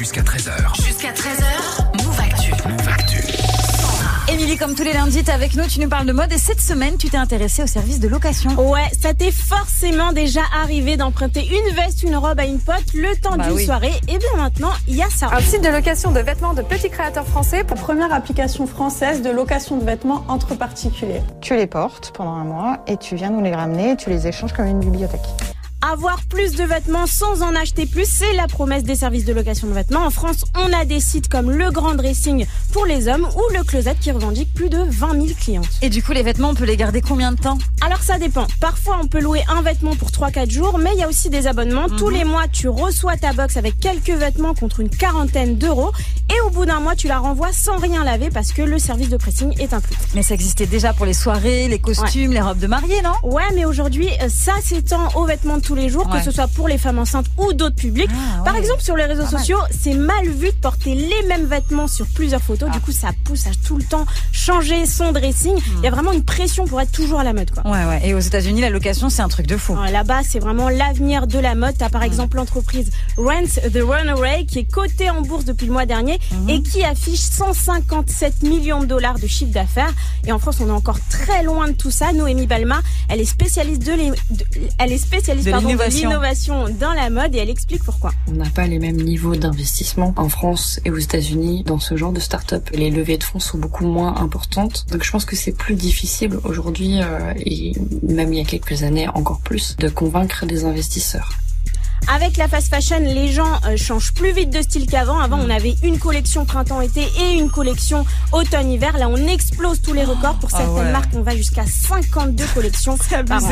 jusqu'à 13h. Jusqu'à 13h, Move Actu. Move Actu. Émilie, comme tous les lundis, t'es avec nous, tu nous parles de mode et cette semaine, tu t'es intéressée au service de location. Ouais, ça t'est forcément déjà arrivé d'emprunter une veste, une robe à une pote le temps Bah d'une oui. soirée. Et bien maintenant, il y a ça. Un site de location de vêtements de petits créateurs français. La première application française de location de vêtements entre particuliers. Tu les portes pendant un mois et tu viens nous les ramener et tu les échanges comme une bibliothèque. Avoir plus de vêtements sans en acheter plus, c'est la promesse des services de location de vêtements. En France, on a des sites comme Le Grand Dressing pour les hommes ou Le Closet qui revendique plus de 20 000 clientes. Et du coup, les vêtements, on peut les garder combien de temps? Alors ça dépend. Parfois, on peut louer un vêtement pour 3-4 jours, mais il y a aussi des abonnements. Tous les mois, tu reçois ta box avec quelques vêtements contre une quarantaine d'euros. Et au bout d'un mois, tu la renvoies sans rien laver parce que le service de pressing est inclus. Mais ça existait déjà pour les soirées, les costumes, les robes de mariée, non? Ouais, mais aujourd'hui, euh, ça s'étend aux vêtements de tous les jours, Ouais. que ce soit pour les femmes enceintes ou d'autres publics. Ah, Par ouais. exemple, sur les réseaux Pas sociaux, c'est mal vu de porter les mêmes vêtements sur plusieurs photos. Ah. Du coup, ça pousse à tout le temps changer son dressing. Hmm. Il y a vraiment une pression pour être toujours à la mode, quoi. Ouais, ouais. Et aux États-Unis, la location, c'est un truc de fou. Là-bas, c'est vraiment l'avenir de la mode. T'as par exemple l'entreprise Rent the Runaway qui est cotée en bourse depuis le mois dernier et qui affiche 157 millions de dollars de chiffre d'affaires. Et en France, on est encore très loin de tout ça. Noémie Balma, elle est spécialiste de, l'é- de- elle est spécialiste De pardon, de l'innovation. l'innovation dans la mode et elle explique pourquoi. On n'a pas les mêmes niveaux d'investissement en France et aux États-Unis dans ce genre de start-up. Les levées de fonds sont beaucoup moins importantes. Donc je pense que c'est plus difficile aujourd'hui euh, et même il y a quelques années encore plus de convaincre des investisseurs. Avec la fast fashion, les gens euh, changent plus vite de style qu'avant. Avant, on avait une collection printemps-été et une collection automne-hiver. Là, on explose tous les records. Pour Ah certaines ouais. marques, on va jusqu'à 52 collections par an.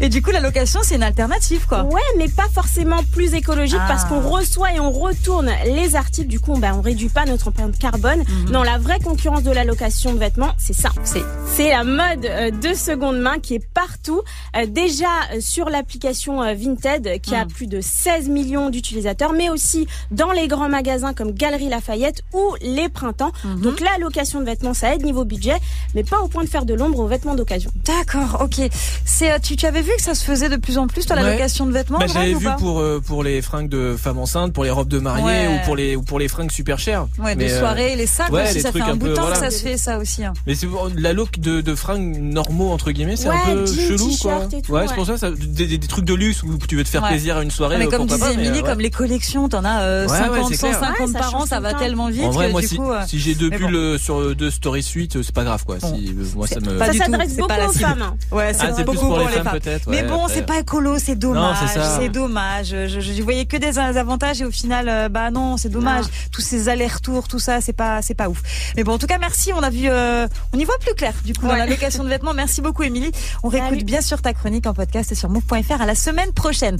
Et du coup, la location, c'est une alternative, quoi. Ouais, mais pas forcément plus écologique Ah. parce qu'on reçoit et on retourne les articles. Du coup, on, bah, on réduit pas notre empreinte carbone. Non, la vraie concurrence de la location de vêtements, c'est ça. C'est C'est la mode euh, de seconde main qui est partout. Euh, déjà euh, sur l'application Vinted qui a plus de 16 millions d'utilisateurs, mais aussi dans les grands magasins comme Galerie Lafayette ou les Printemps. Donc la location de vêtements, ça aide niveau budget, mais pas au point de faire de l'ombre aux vêtements d'occasion. D'accord, ok. C'est, euh, tu, tu avais vu que ça se faisait de plus en plus, toi, la Ouais. location de vêtements Bah, j'avais vu pas pour euh, pour les fringues de femmes enceintes, pour les robes de mariée Ouais. ou pour les ou pour les fringues super chères. Ouais, de Mais, euh, soirée, les sacs ouais, aussi, les ça fait un un bout de temps que ça se fait, ça aussi. hein. Mais c'est la look de, de fringues normaux entre guillemets, c'est Ouais, un peu jean, chelou quoi. tout, ouais, ouais. c'est pour ça, ça des, des- des trucs de luxe où tu veux te faire Ouais. plaisir à une soirée. Mais euh, comme disait pas, mais, Émilie, euh, comme les collections, t'en as euh, Ouais, ouais, 50, c'est clair. 150 Ouais, ça par an, ça va tellement vite En vrai, que moi, du si, coup. euh, si j'ai deux euh, sur de Story Suite, euh, c'est pas grave quoi. Euh, moi, ça me. ça s'adresse beaucoup aux femmes. Ouais, c'est Ah, beaucoup pour les femmes, peut-être, Mais bon, c'est pas écolo, c'est dommage. c'est dommage. Je, voyais que des avantages et au final, euh, bah non, c'est dommage. Tous ces allers-retours, tout ça, c'est pas, c'est pas ouf. Mais bon, en tout cas, merci. On a vu, euh, on y voit plus clair. Du coup, dans la location de vêtements. Merci beaucoup, Émilie. On réécoute Salut. bien sûr ta chronique en podcast sur move.fr à la semaine prochaine.